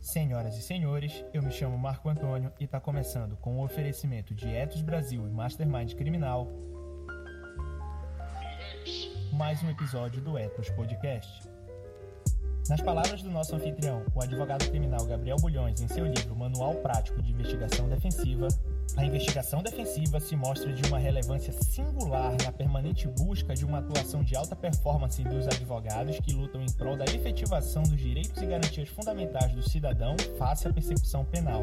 Senhoras e senhores, eu me chamo Marco Antônio e está começando com o oferecimento de Etos Brasil e Mastermind Criminal mais um episódio do Etos Podcast. Nas palavras do nosso anfitrião, o advogado criminal Gabriel Bulhões, em seu livro Manual Prático de Investigação Defensiva, a investigação defensiva se mostra de uma relevância singular na permanente busca de uma atuação de alta performance dos advogados que lutam em prol da efetivação dos direitos e garantias fundamentais do cidadão face à persecução penal.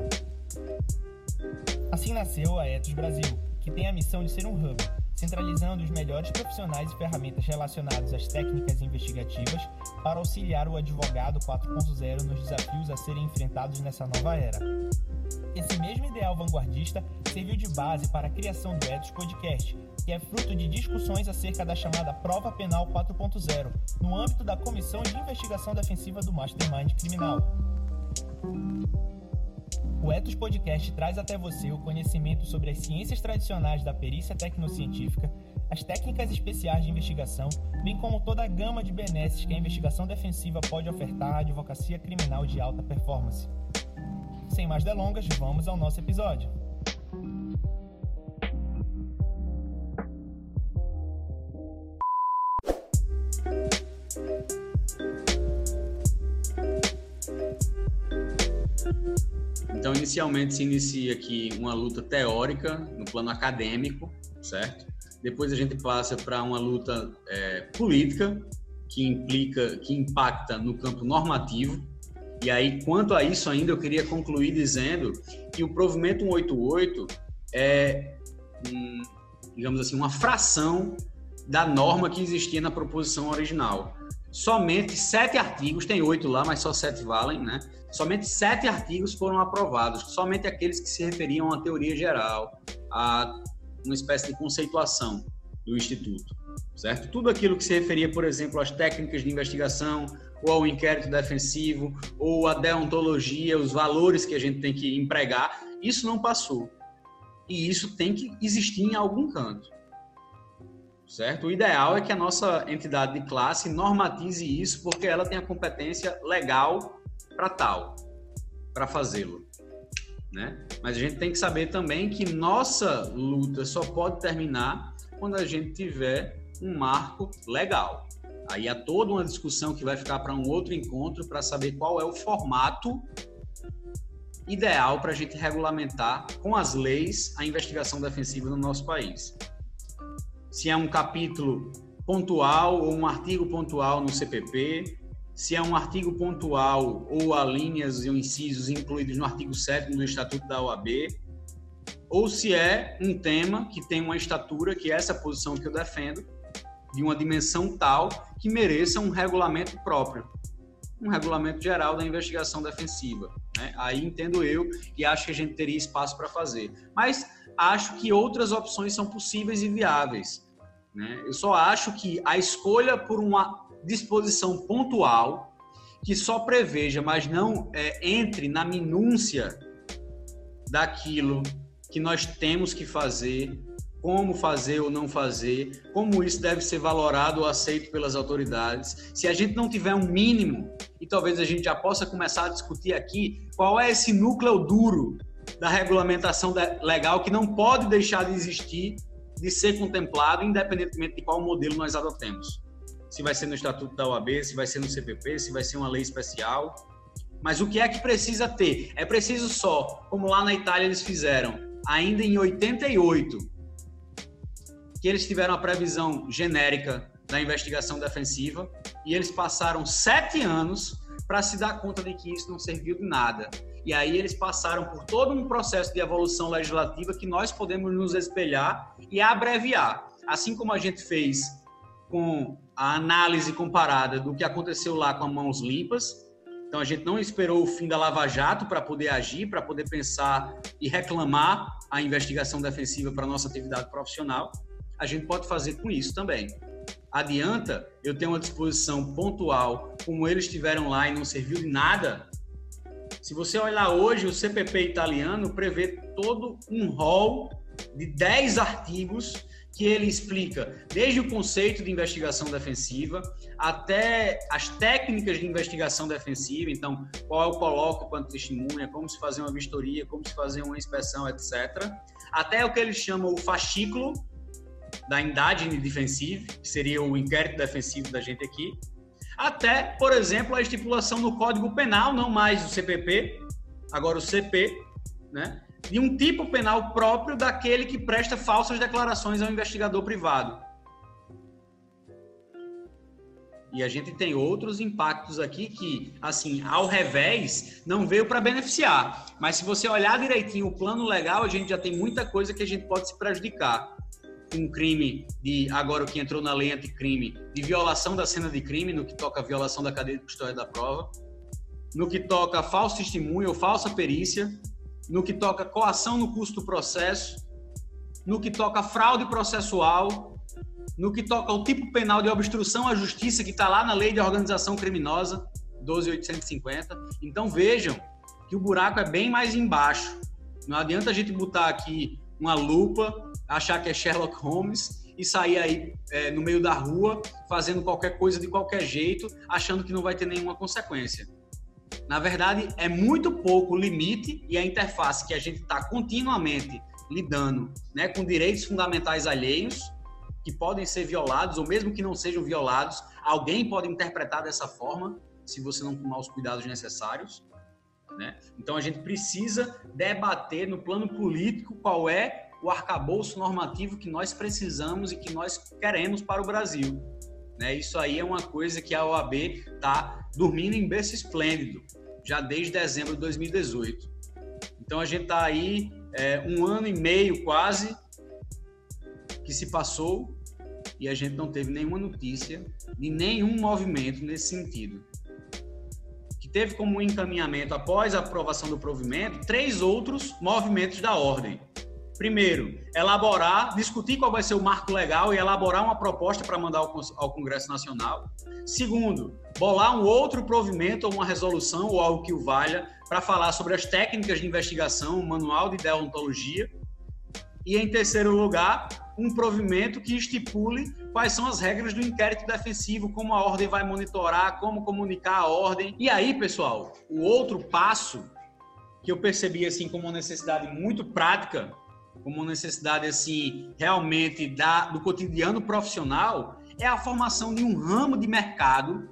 Assim nasceu a Etos Brasil, que tem a missão de ser um hub centralizando os melhores profissionais e ferramentas relacionadas às técnicas investigativas para auxiliar o advogado 4.0 nos desafios a serem enfrentados nessa nova era. Esse mesmo ideal vanguardista serviu de base para a criação do Etos Podcast, que é fruto de discussões acerca da chamada Prova Penal 4.0, no âmbito da Comissão de Investigação Defensiva do Mastermind Criminal. O Etos Podcast traz até você o conhecimento sobre as ciências tradicionais da perícia tecnocientífica, as técnicas especiais de investigação, bem como toda a gama de benesses que a investigação defensiva pode ofertar à advocacia criminal de alta performance. Sem mais delongas, vamos ao nosso episódio. Então, inicialmente se inicia aqui uma luta teórica no plano acadêmico, certo? Depois a gente passa para uma luta é, política que implica, que impacta no campo normativo. E aí, quanto a isso ainda, eu queria concluir dizendo que o provimento 188 é, digamos assim, uma fração da norma que existia na proposição original somente sete artigos, tem oito lá, mas só sete valem, né? Somente sete artigos foram aprovados, somente aqueles que se referiam à teoria geral, a uma espécie de conceituação do Instituto, certo? Tudo aquilo que se referia, por exemplo, às técnicas de investigação, ou ao inquérito defensivo, ou à deontologia, os valores que a gente tem que empregar, isso não passou. E isso tem que existir em algum canto certo? O ideal é que a nossa entidade de classe normatize isso, porque ela tem a competência legal para tal, para fazê-lo. Né? Mas a gente tem que saber também que nossa luta só pode terminar quando a gente tiver um marco legal. Aí há toda uma discussão que vai ficar para um outro encontro para saber qual é o formato ideal para a gente regulamentar com as leis a investigação defensiva no nosso país se é um capítulo pontual ou um artigo pontual no CPP, se é um artigo pontual ou há linhas e incisos incluídos no artigo 7 do Estatuto da OAB, ou se é um tema que tem uma estatura, que é essa posição que eu defendo, de uma dimensão tal que mereça um regulamento próprio, um regulamento geral da investigação defensiva. Né? Aí entendo eu e acho que a gente teria espaço para fazer. Mas acho que outras opções são possíveis e viáveis. Né? Eu só acho que a escolha por uma disposição pontual que só preveja, mas não é, entre na minúcia daquilo que nós temos que fazer, como fazer ou não fazer, como isso deve ser valorado ou aceito pelas autoridades. Se a gente não tiver um mínimo, e talvez a gente já possa começar a discutir aqui, qual é esse núcleo duro da regulamentação legal que não pode deixar de existir de ser contemplado, independentemente de qual modelo nós adotemos. Se vai ser no Estatuto da OAB, se vai ser no CPP, se vai ser uma lei especial. Mas o que é que precisa ter? É preciso só, como lá na Itália eles fizeram, ainda em 88, que eles tiveram a previsão genérica da investigação defensiva e eles passaram sete anos para se dar conta de que isso não serviu de nada. E aí eles passaram por todo um processo de evolução legislativa que nós podemos nos espelhar e abreviar. Assim como a gente fez com a análise comparada do que aconteceu lá com as mãos limpas. Então a gente não esperou o fim da Lava Jato para poder agir, para poder pensar e reclamar a investigação defensiva para nossa atividade profissional. A gente pode fazer com isso também. Adianta eu ter uma disposição pontual, como eles tiveram lá e não serviu de nada, Se você olhar hoje, o CPP italiano prevê todo um rol de 10 artigos que ele explica desde o conceito de investigação defensiva até as técnicas de investigação defensiva, então qual é o coloco quanto testemunha, como se fazer uma vistoria, como se fazer uma inspeção, etc. Até o que ele chama o fascículo da indagem defensiva, que seria o inquérito defensivo da gente aqui, até, por exemplo, a estipulação no Código Penal, não mais o CPP, agora o CP, né? de um tipo penal próprio daquele que presta falsas declarações ao investigador privado. E a gente tem outros impactos aqui que, assim, ao revés, não veio para beneficiar. Mas se você olhar direitinho o plano legal, a gente já tem muita coisa que a gente pode se prejudicar. Um crime de, agora o que entrou na lei anticrime, de violação da cena de crime, no que toca a violação da cadeia de custódia da prova, no que toca falso testemunho ou falsa perícia, no que toca coação no custo do processo, no que toca fraude processual, no que toca o tipo penal de obstrução à justiça que está lá na lei de organização criminosa 12850. Então vejam que o buraco é bem mais embaixo. Não adianta a gente botar aqui uma lupa, achar que é Sherlock Holmes e sair aí é, no meio da rua fazendo qualquer coisa de qualquer jeito, achando que não vai ter nenhuma consequência. Na verdade, é muito pouco o limite e a interface que a gente está continuamente lidando né, com direitos fundamentais alheios que podem ser violados, ou mesmo que não sejam violados, alguém pode interpretar dessa forma se você não tomar os cuidados necessários. Né? Então a gente precisa debater no plano político qual é o arcabouço normativo que nós precisamos e que nós queremos para o Brasil. Né? Isso aí é uma coisa que a OAB está dormindo em berço esplêndido, já desde dezembro de 2018. Então a gente está aí é, um ano e meio quase que se passou e a gente não teve nenhuma notícia de nenhum movimento nesse sentido. Teve como encaminhamento, após a aprovação do provimento, três outros movimentos da ordem. Primeiro, elaborar, discutir qual vai ser o marco legal e elaborar uma proposta para mandar ao Congresso Nacional. Segundo, bolar um outro provimento ou uma resolução ou algo que o valha para falar sobre as técnicas de investigação, um manual de deontologia. E em terceiro lugar, um provimento que estipule quais são as regras do inquérito defensivo, como a ordem vai monitorar, como comunicar a ordem. E aí, pessoal, o outro passo que eu percebi assim como uma necessidade muito prática como uma necessidade assim realmente da, do cotidiano profissional é a formação de um ramo de mercado,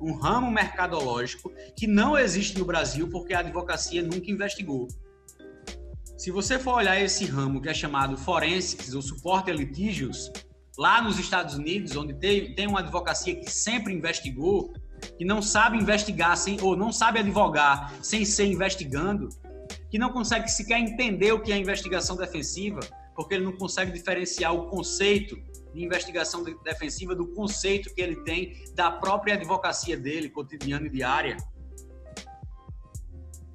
um ramo mercadológico que não existe no Brasil porque a advocacia nunca investigou. Se você for olhar esse ramo que é chamado forensics ou suporte a litígios, lá nos Estados Unidos, onde tem, tem uma advocacia que sempre investigou, que não sabe investigar sem, ou não sabe advogar sem ser investigando, que não consegue sequer entender o que é investigação defensiva, porque ele não consegue diferenciar o conceito de investigação defensiva do conceito que ele tem da própria advocacia dele, cotidiana e diária.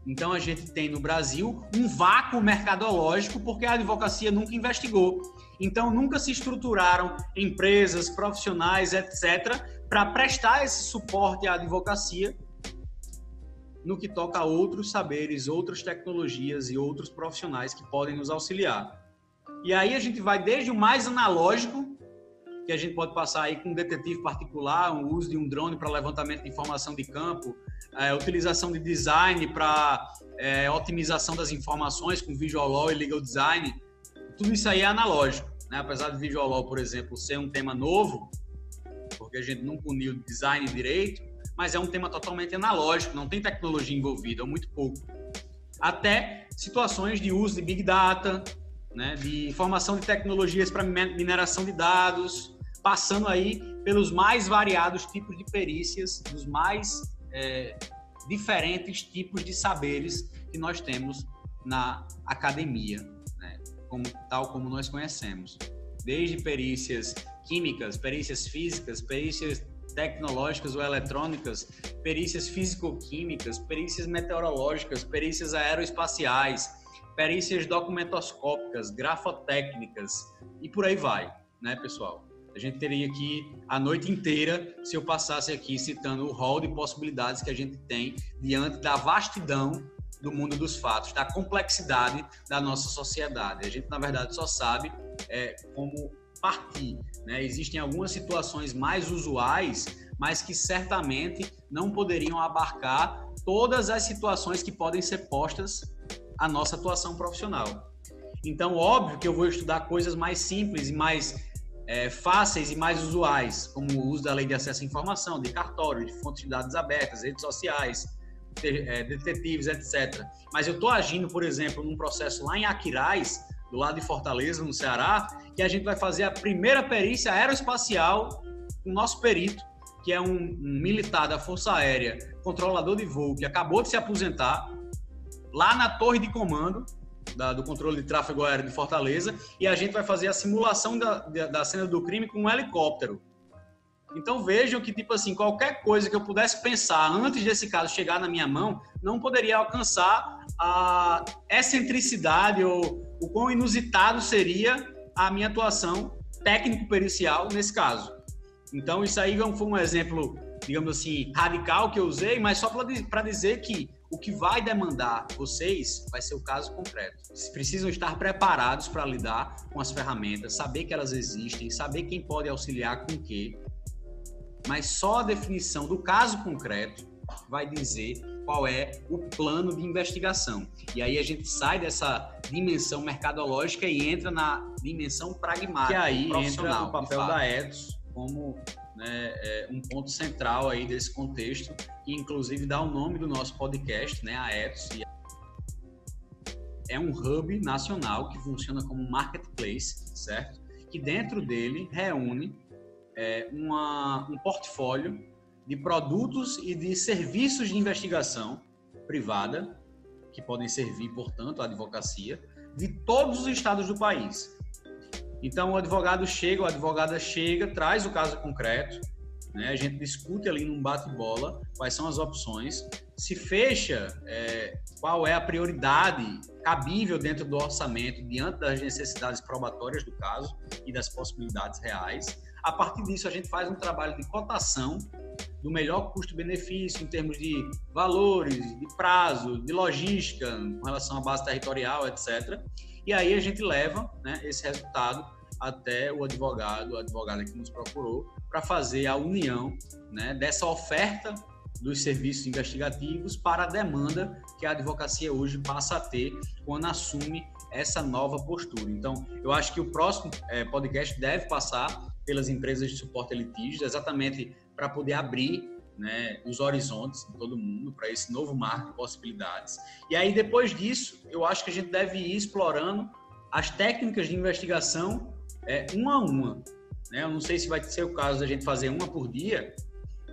Então a gente tem no Brasil um vácuo mercadológico porque a advocacia nunca investigou. Então nunca se estruturaram empresas, profissionais, etc, para prestar esse suporte à advocacia no que toca a outros saberes, outras tecnologias e outros profissionais que podem nos auxiliar. E aí a gente vai desde o mais analógico, que a gente pode passar aí com um detetive particular, o uso de um drone para levantamento de informação de campo, é, utilização de design para é, otimização das informações com Visual Law e Legal Design. Tudo isso aí é analógico. Né? Apesar de Visual Law, por exemplo, ser um tema novo, porque a gente nunca uniu design direito, mas é um tema totalmente analógico, não tem tecnologia envolvida, ou muito pouco. Até situações de uso de Big Data, né, de formação de tecnologias para mineração de dados, passando aí pelos mais variados tipos de perícias, dos mais é, diferentes tipos de saberes que nós temos na academia, né, como, tal como nós conhecemos. Desde perícias químicas, perícias físicas, perícias tecnológicas ou eletrônicas, perícias físico-químicas, perícias meteorológicas, perícias aeroespaciais, perícias documentoscópicas, grafotécnicas e por aí vai, né, pessoal? A gente teria aqui a noite inteira se eu passasse aqui citando o rol de possibilidades que a gente tem diante da vastidão do mundo dos fatos, da complexidade da nossa sociedade. A gente, na verdade, só sabe é, como partir. Né? Existem algumas situações mais usuais, mas que certamente não poderiam abarcar todas as situações que podem ser postas à nossa atuação profissional. Então, óbvio que eu vou estudar coisas mais simples e mais é, fáceis e mais usuais, como o uso da lei de acesso à informação, de cartório, de fontes de dados abertas, redes sociais, é, detetives, etc. Mas eu estou agindo, por exemplo, num processo lá em Aquiraz, do lado de Fortaleza, no Ceará, que a gente vai fazer a primeira perícia aeroespacial com o nosso perito, que é um, um militar da Força Aérea, controlador de voo, que acabou de se aposentar, lá na torre de comando, da, do controle de tráfego aéreo de Fortaleza e a gente vai fazer a simulação da, da, cena do crime com um helicóptero. Então vejam que, tipo assim, qualquer coisa que eu pudesse pensar antes desse caso chegar na minha mão, não poderia alcançar a excentricidade ou o quão inusitado seria a minha atuação técnico-pericial nesse caso. Então isso aí foi um exemplo, digamos assim, radical que eu usei, mas só para dizer que o que vai demandar vocês vai ser o caso concreto. Vocês precisam estar preparados para lidar com as ferramentas, saber que elas existem, saber quem pode auxiliar com o quê. Mas só a definição do caso concreto vai dizer qual é o plano de investigação. E aí a gente sai dessa dimensão mercadológica e entra na dimensão pragmática. E aí entra o papel da Ethos como né, é um ponto central aí desse contexto, que inclusive dá o nome do nosso podcast, né, a Ethos. É um hub nacional que funciona como marketplace, certo? Que dentro dele reúne é, uma, um portfólio de produtos e de serviços de investigação privada, que podem servir, portanto, à advocacia, de todos os estados do país. Então, o advogado chega, o advogada chega, traz o caso concreto, né? a gente discute ali num bate-bola quais são as opções, se fecha é, qual é a prioridade cabível dentro do orçamento diante das necessidades probatórias do caso e das possibilidades reais. A partir disso, a gente faz um trabalho de cotação do melhor custo-benefício em termos de valores, de prazo, de logística, com relação à base territorial, etc. E aí a gente leva né, esse resultado até o advogado, a advogada que nos procurou, para fazer a união né, dessa oferta dos serviços investigativos para a demanda que a advocacia hoje passa a ter quando assume essa nova postura. Então, eu acho que o próximo é, podcast deve passar pelas empresas de suporte a litígios, exatamente para poder abrir né, os horizontes de todo mundo para esse novo marco de possibilidades. E aí, depois disso, eu acho que a gente deve ir explorando as técnicas de investigação é, uma a uma. Né? Eu não sei se vai ser o caso da gente fazer uma por dia,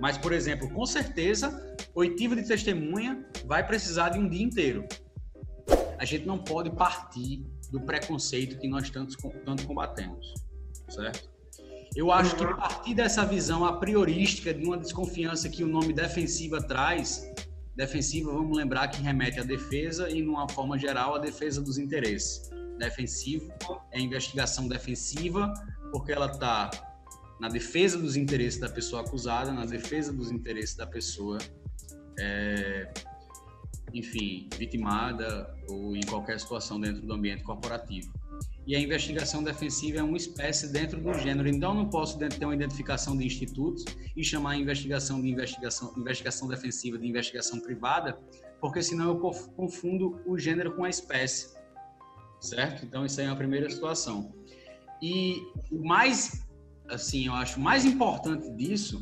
mas, por exemplo, com certeza, oitiva de testemunha vai precisar de um dia inteiro. A gente não pode partir do preconceito que nós tanto, tanto combatemos, certo? Eu acho que partir dessa visão a priorística de uma desconfiança que o nome defensiva traz, defensiva, vamos lembrar que remete à defesa e, numa forma geral, à defesa dos interesses. Defensivo é investigação defensiva, porque ela está na defesa dos interesses da pessoa acusada, na defesa dos interesses da pessoa, é, enfim, vitimada ou em qualquer situação dentro do ambiente corporativo e a investigação defensiva é uma espécie dentro do gênero. Então, não posso ter uma identificação de institutos e chamar a investigação de investigação, investigação defensiva de investigação privada, porque senão eu confundo o gênero com a espécie, certo? Então, isso aí é a primeira situação. E o mais, assim, eu acho mais importante disso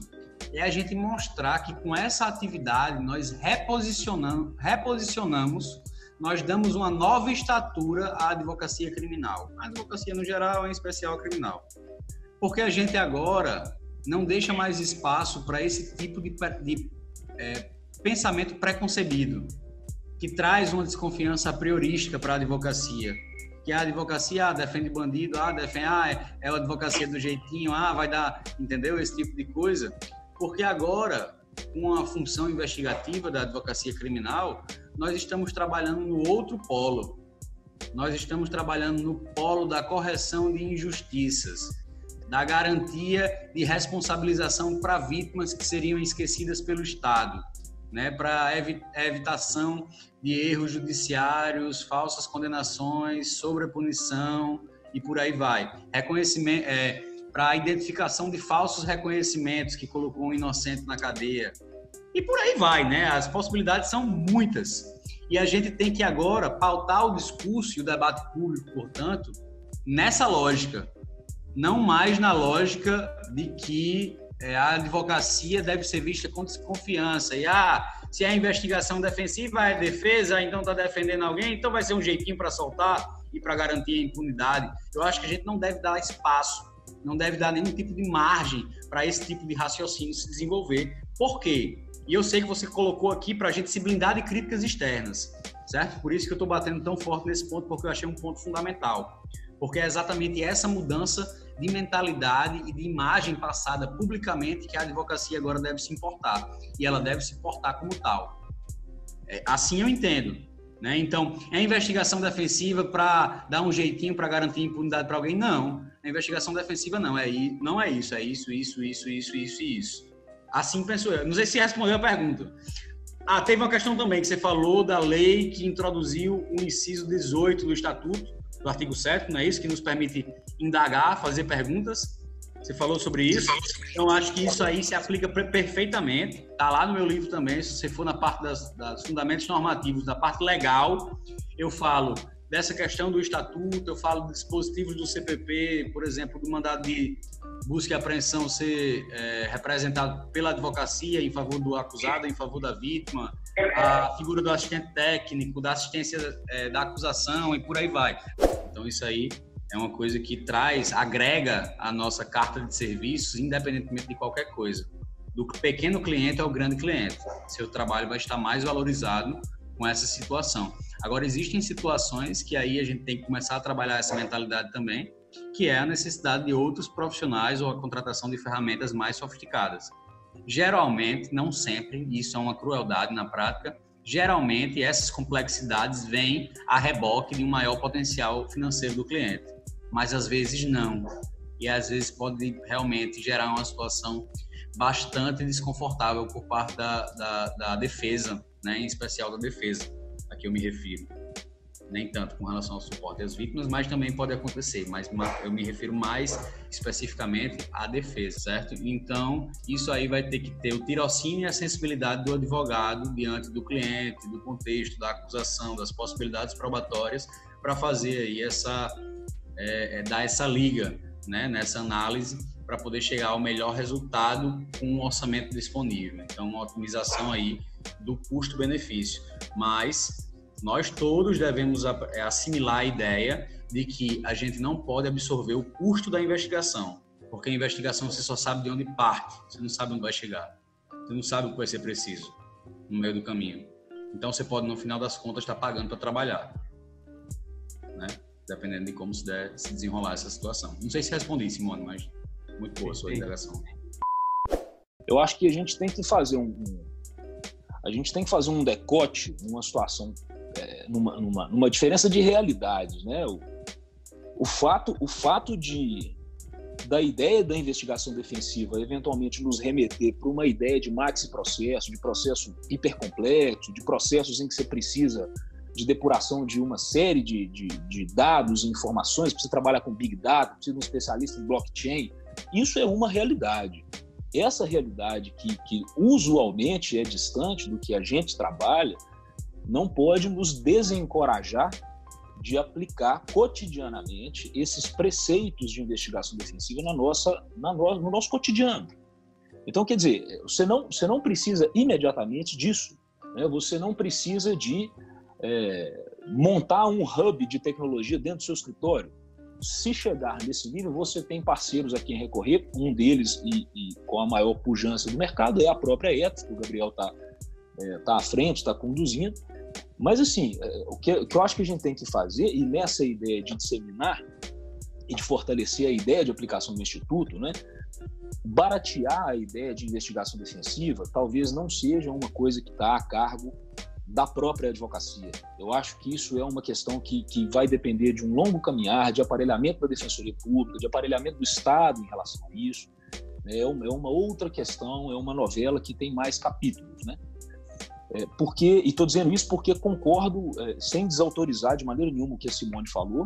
é a gente mostrar que com essa atividade nós reposicionamos, reposicionamos nós damos uma nova estatura à advocacia criminal. A advocacia no geral, em especial a criminal. Porque a gente agora não deixa mais espaço para esse tipo de, de é, pensamento preconcebido, que traz uma desconfiança priorística para a advocacia. Que a advocacia ah, defende bandido, ah, defende, ah, é, é a advocacia do jeitinho, ah, vai dar, entendeu? Esse tipo de coisa. Porque agora, com a função investigativa da advocacia criminal, nós estamos trabalhando no outro polo. Nós estamos trabalhando no polo da correção de injustiças. da garantia de responsabilização para vítimas que seriam esquecidas pelo Estado, né, para evitação de erros judiciários, falsas condenações, sobrepunição e por aí vai. Reconhecimento, é, para a identificação de falsos reconhecimentos que colocou um inocente na cadeia. E por aí vai, né? As possibilidades são muitas. E a gente tem que agora pautar o discurso e o debate público, portanto, nessa lógica. Não mais na lógica de que é, a advocacia deve ser vista com desconfiança. E, ah, se a investigação defensiva é defesa, então está defendendo alguém, então vai ser um jeitinho para soltar e para garantir a impunidade. Eu acho que a gente não deve dar espaço, não deve dar nenhum tipo de margem para esse tipo de raciocínio se desenvolver. Por quê? E eu sei que você colocou aqui para a gente se blindar de críticas externas, certo? Por isso que eu estou batendo tão forte nesse ponto, porque eu achei um ponto fundamental. Porque é exatamente essa mudança de mentalidade e de imagem passada publicamente que a advocacia agora deve se importar. E ela deve se portar como tal. É, assim eu entendo. Né? Então, é investigação defensiva para dar um jeitinho para garantir impunidade para alguém? Não. A investigação defensiva não. É, não é isso. É isso, isso, isso, isso, isso isso. Assim penso eu. Não sei se respondeu a pergunta. Ah, teve uma questão também que você falou da lei que introduziu o inciso 18 do Estatuto, do artigo 7, não é isso? Que nos permite indagar, fazer perguntas. Você falou sobre isso. Então, acho que isso aí se aplica perfeitamente. Está lá no meu livro também. Se você for na parte das, das fundamentos normativos, da parte legal, eu falo dessa questão do estatuto, eu falo de dispositivos do CPP, por exemplo, do mandado de busca e apreensão ser é, representado pela advocacia em favor do acusado, em favor da vítima, a figura do assistente técnico, da assistência é, da acusação e por aí vai. Então, isso aí é uma coisa que traz, agrega a nossa carta de serviços, independentemente de qualquer coisa. Do pequeno cliente ao grande cliente. Seu trabalho vai estar mais valorizado com essa situação. Agora, existem situações que aí a gente tem que começar a trabalhar essa mentalidade também, que é a necessidade de outros profissionais ou a contratação de ferramentas mais sofisticadas. Geralmente, não sempre, isso é uma crueldade na prática, geralmente essas complexidades vêm a reboque de um maior potencial financeiro do cliente mas às vezes não. E às vezes pode realmente gerar uma situação bastante desconfortável por parte da, da, da defesa, né, em especial da defesa, a que eu me refiro. Nem tanto com relação ao suporte às vítimas, mas também pode acontecer, mas eu me refiro mais especificamente à defesa, certo? Então, isso aí vai ter que ter o tirocínio e a sensibilidade do advogado diante do cliente, do contexto, da acusação, das possibilidades probatórias, para fazer aí essa é, é dar essa liga né, nessa análise para poder chegar ao melhor resultado com um orçamento disponível. Então, uma otimização aí do custo-benefício. Mas nós todos devemos é, assimilar a ideia de que a gente não pode absorver o custo da investigação, porque a investigação você só sabe de onde parte, você não sabe onde vai chegar, você não sabe o que vai ser preciso no meio do caminho. Então, você pode, no final das contas, estar pagando para trabalhar. Né? dependendo de como se, der, se desenrolar essa situação. Não sei se respondi, Simone, mas muito boa a sua indagação. Eu acho que a gente tem que fazer um, a gente tem que fazer um decote numa situação, é, numa, numa, numa, diferença de realidades, né? O, o fato, o fato de da ideia da investigação defensiva eventualmente nos remeter para uma ideia de maxi processo, de processo hipercomplexo, de processos em que você precisa de depuração de uma série de, de, de dados e informações, precisa trabalhar com Big Data, precisa de um especialista em blockchain. Isso é uma realidade. Essa realidade que, que usualmente é distante do que a gente trabalha, não pode nos desencorajar de aplicar cotidianamente esses preceitos de investigação defensiva na nossa, na no, no nosso cotidiano. Então, quer dizer, você não, você não precisa imediatamente disso. Né? Você não precisa de é, montar um hub de tecnologia dentro do seu escritório. Se chegar nesse nível, você tem parceiros a quem recorrer. Um deles, e, e com a maior pujança do mercado, é a própria Etos, que o Gabriel está é, tá à frente, está conduzindo. Mas, assim, é, o, que, o que eu acho que a gente tem que fazer, e nessa ideia de disseminar e de fortalecer a ideia de aplicação do Instituto, né, baratear a ideia de investigação defensiva talvez não seja uma coisa que está a cargo da própria advocacia. Eu acho que isso é uma questão que, que vai depender de um longo caminhar de aparelhamento da Defensoria Pública, de aparelhamento do Estado em relação a isso. É, é uma outra questão, é uma novela que tem mais capítulos, né? É, porque, e estou dizendo isso porque concordo, é, sem desautorizar de maneira nenhuma o que a Simone falou,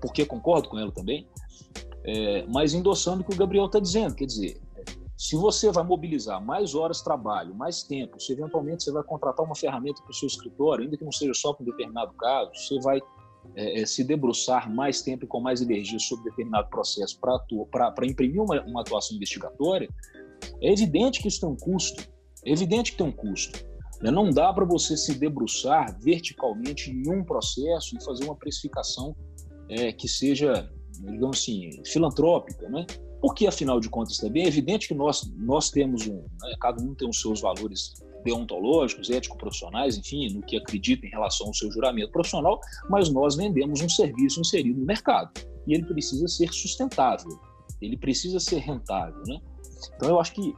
porque concordo com ela também, é, mas endossando o que o Gabriel está dizendo. Quer dizer, se você vai mobilizar mais horas de trabalho, mais tempo, se eventualmente você vai contratar uma ferramenta para o seu escritório, ainda que não seja só para um determinado caso, você vai é, é, se debruçar mais tempo e com mais energia sobre determinado processo para imprimir uma, uma atuação investigatória, é evidente que isso tem um custo. É evidente que tem um custo. Né? Não dá para você se debruçar verticalmente em um processo e fazer uma precificação é, que seja, digamos assim, filantrópica, né? Porque, afinal de contas, também é evidente que nós, nós temos um, né, cada um tem os seus valores deontológicos, ético-profissionais, enfim, no que acredita em relação ao seu juramento profissional, mas nós vendemos um serviço inserido no mercado e ele precisa ser sustentável, ele precisa ser rentável, né? Então, eu acho que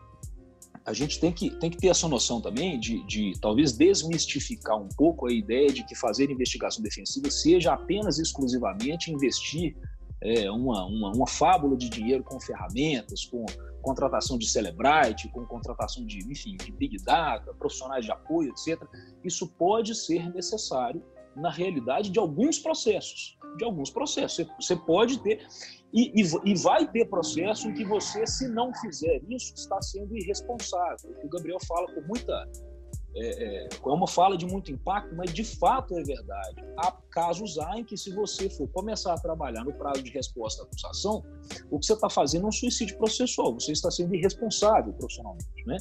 a gente tem que, tem que ter essa noção também de, de talvez desmistificar um pouco a ideia de que fazer investigação defensiva seja apenas exclusivamente investir é, uma, uma, uma fábula de dinheiro com ferramentas, com contratação de Celebrite, com contratação de, enfim, de Big Data, profissionais de apoio, etc. Isso pode ser necessário na realidade de alguns processos, de alguns processos. Você pode ter e, e, e, vai ter processo em que você, se não fizer isso, está sendo irresponsável. O Gabriel fala com muita é, é, é uma fala de muito impacto, mas de fato é verdade. Há casos há em que, se você for começar a trabalhar no prazo de resposta à acusação, o que você está fazendo é um suicídio processual, você está sendo irresponsável profissionalmente. Né?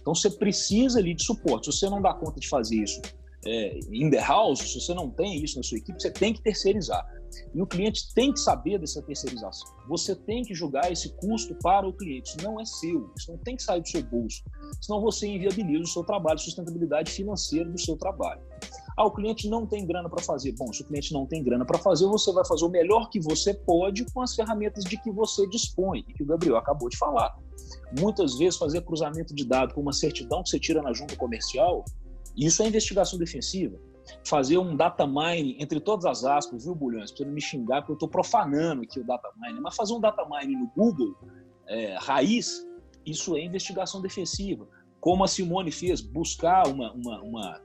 Então você precisa ali de suporte. Se você não dá conta de fazer isso é, in the house, se você não tem isso na sua equipe, você tem que terceirizar. E o cliente tem que saber dessa terceirização. Você tem que julgar esse custo para o cliente. Isso não é seu, isso não tem que sair do seu bolso. Senão você inviabiliza o seu trabalho, sustentabilidade financeira do seu trabalho. Ah, o cliente não tem grana para fazer. Bom, se o cliente não tem grana para fazer, você vai fazer o melhor que você pode com as ferramentas de que você dispõe, que o Gabriel acabou de falar. Muitas vezes, fazer cruzamento de dados com uma certidão que você tira na junta comercial, isso é investigação defensiva fazer um data mining entre todas as aspas, viu, Bulhões? Você não me xingar, porque eu estou profanando aqui o data mining. Mas fazer um data mining no Google, é, raiz, isso é investigação defensiva. Como a Simone fez, buscar uma, uma, uma,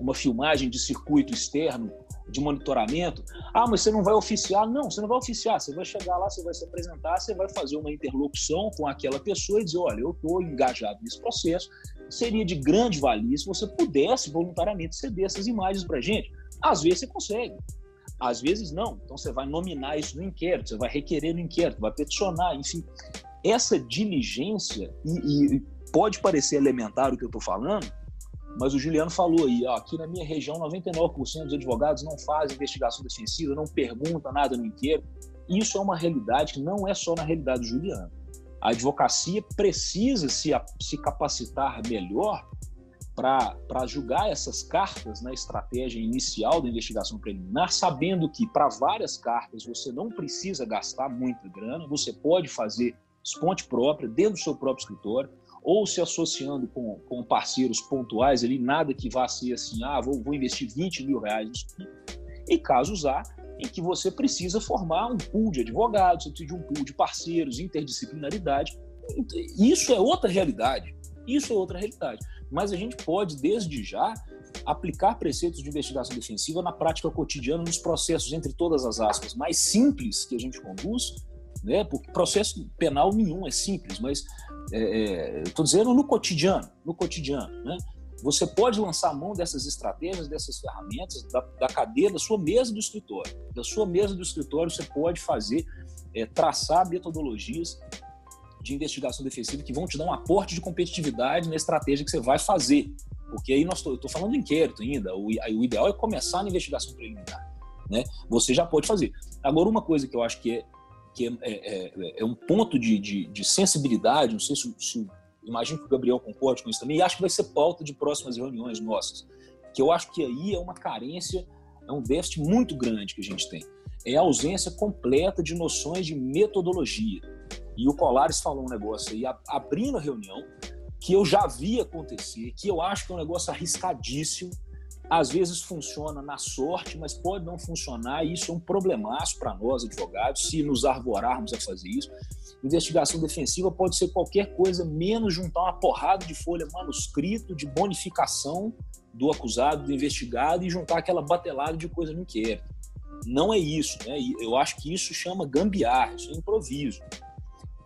uma filmagem de circuito externo de monitoramento. Ah, mas você não vai oficiar? Não, você não vai oficiar. Você vai chegar lá, você vai se apresentar, você vai fazer uma interlocução com aquela pessoa e dizer: olha, eu estou engajado nesse processo, seria de grande valia se você pudesse voluntariamente ceder essas imagens para a gente. Às vezes você consegue, às vezes não. Então você vai nominar isso no inquérito, você vai requerer no inquérito, vai peticionar, enfim. Essa diligência, e, e pode parecer elementar o que eu estou falando, mas o Juliano falou aí, ó, aqui na minha região, 99% dos advogados não fazem investigação defensiva, não pergunta nada no inquérito. Isso é uma realidade que não é só na realidade do Juliano. A advocacia precisa se, se capacitar melhor para julgar essas cartas na estratégia inicial da investigação preliminar, sabendo que para várias cartas você não precisa gastar muita grana, você pode fazer fonte própria dentro do seu próprio escritório, ou se associando com, com parceiros pontuais ali, nada que vá ser assim, ah, vou, vou investir 20 mil reais nisso. E casos há em que você precisa formar um pool de advogados, você precisa de um pool de parceiros, interdisciplinaridade. Isso é outra realidade. Isso é outra realidade. Mas a gente pode, desde já, aplicar preceitos de investigação defensiva na prática cotidiana, nos processos, entre todas as aspas, mais simples que a gente conduz, né? porque processo penal nenhum é simples, mas estou é, é dizendo no cotidiano, no cotidiano, né? Você pode lançar a mão dessas estratégias, dessas ferramentas, da, da cadeia, da sua mesa do escritório. Da sua mesa do escritório, você pode fazer, é, traçar metodologias de investigação defensiva que vão te dar um aporte de competitividade na estratégia que você vai fazer. Porque aí nós estou falando de inquérito ainda. O, o, ideal é começar na investigação preliminar. Né? Você já pode fazer. Agora, uma coisa que eu acho que é, que é, é, é, é um ponto de, de, de, sensibilidade, não sei se, se imagino que o Gabriel concorde com isso também, e acho que vai ser pauta de próximas reuniões nossas, que eu acho que aí é uma carência, é um déficit muito grande que a gente tem. É a ausência completa de noções de metodologia. E o Colares falou um negócio aí, abrindo a reunião, que eu já vi acontecer, que eu acho que é um negócio arriscadíssimo, às vezes funciona na sorte, mas pode não funcionar, e isso é um problemaço para nós, advogados, se nos arvorarmos a fazer isso. Investigação defensiva pode ser qualquer coisa, menos juntar uma porrada de folha manuscrito de bonificação do acusado, do investigado, e juntar aquela batelada de coisa no inquérito. Não é isso, né? Eu acho que isso chama gambiarra, isso é improviso.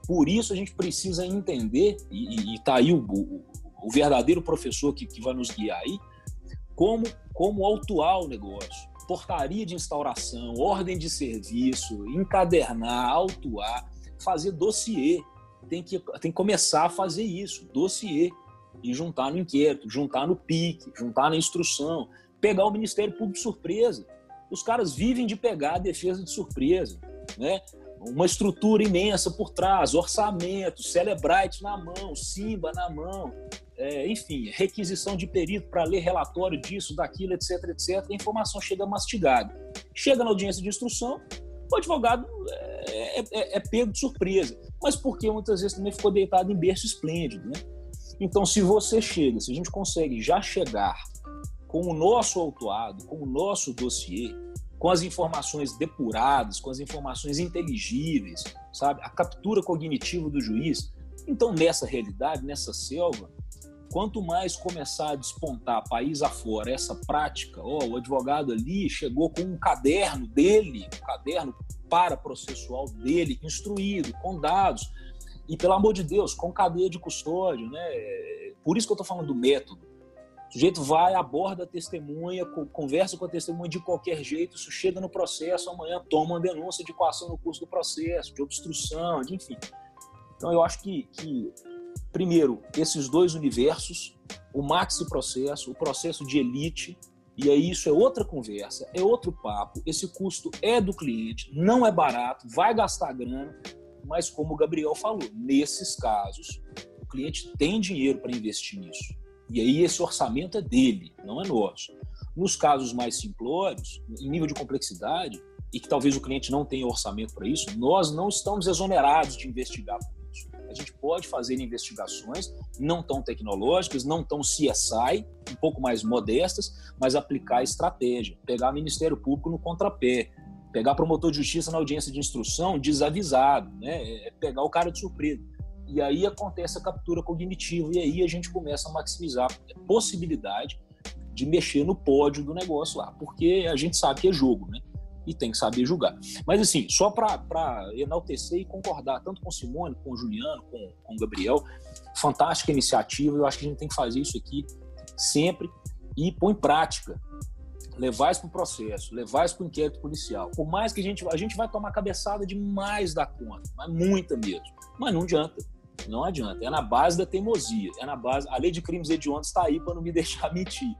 Por isso a gente precisa entender, e está aí o, o, o, verdadeiro professor que, que vai nos guiar aí, como, como autuar o negócio. Portaria de instauração, ordem de serviço, encadernar, autuar, fazer dossiê. Tem que, tem que começar a fazer isso, dossiê. E juntar no inquérito, juntar no PIC, juntar na instrução, pegar o Ministério Público de surpresa. Os caras vivem de pegar a defesa de surpresa. Né? Uma estrutura imensa por trás, orçamento, Celebrite na mão, Simba na mão, é, enfim, requisição de perito para ler relatório disso, daquilo, etc, etc. A informação chega mastigada. Chega na audiência de instrução, o advogado é, é, é, pego de surpresa, mas porque muitas vezes também ficou deitado em berço esplêndido. Né? Então, se você chega, se a gente consegue já chegar com o nosso autuado, com o nosso dossiê, com as informações depuradas, com as informações inteligíveis, sabe? A captura cognitiva do juiz. Então, nessa realidade, nessa selva, quanto mais começar a despontar país afora essa prática, ó, o advogado ali chegou com um caderno dele, um caderno para processual dele, instruído, com dados, e pelo amor de Deus, com cadeia de custódia, né? Por isso que eu estou falando do método. O sujeito vai, aborda a testemunha, conversa com a testemunha de qualquer jeito, isso chega no processo, amanhã toma uma denúncia de coação no curso do processo, de obstrução, de enfim. Então, eu acho que, que, primeiro, esses dois universos, o maxi processo, o processo de elite, e aí isso é outra conversa, é outro papo, esse custo é do cliente, não é barato, vai gastar grana, mas como o Gabriel falou, nesses casos, o cliente tem dinheiro para investir nisso. E aí esse orçamento é dele, não é nosso. Nos casos mais simplórios, em nível de complexidade, e que talvez o cliente não tenha orçamento para isso, nós não estamos exonerados de investigar por isso. A gente pode fazer investigações não tão tecnológicas, não tão CSI, um pouco mais modestas, mas aplicar estratégia, pegar Ministério Público no contrapé, pegar promotor de justiça na audiência de instrução desavisado, né? É pegar o cara de surpresa. E aí acontece a captura cognitiva, e aí a gente começa a maximizar a possibilidade de mexer no pódio do negócio lá, porque a gente sabe que é jogo, né? E tem que saber julgar. Mas, assim, só para enaltecer e concordar, tanto com Simone, com o Juliano, com, com o Gabriel, fantástica iniciativa. Eu acho que a gente tem que fazer isso aqui sempre e pôr em prática. Levar isso para o processo, levar isso para o inquérito policial. Por mais que a gente, a gente vai tomar cabeçada demais da conta, mas muita mesmo. Mas não adianta não adianta. É na base da teimosia. É na base. A lei de crimes hediondos está aí para não me deixar mentir.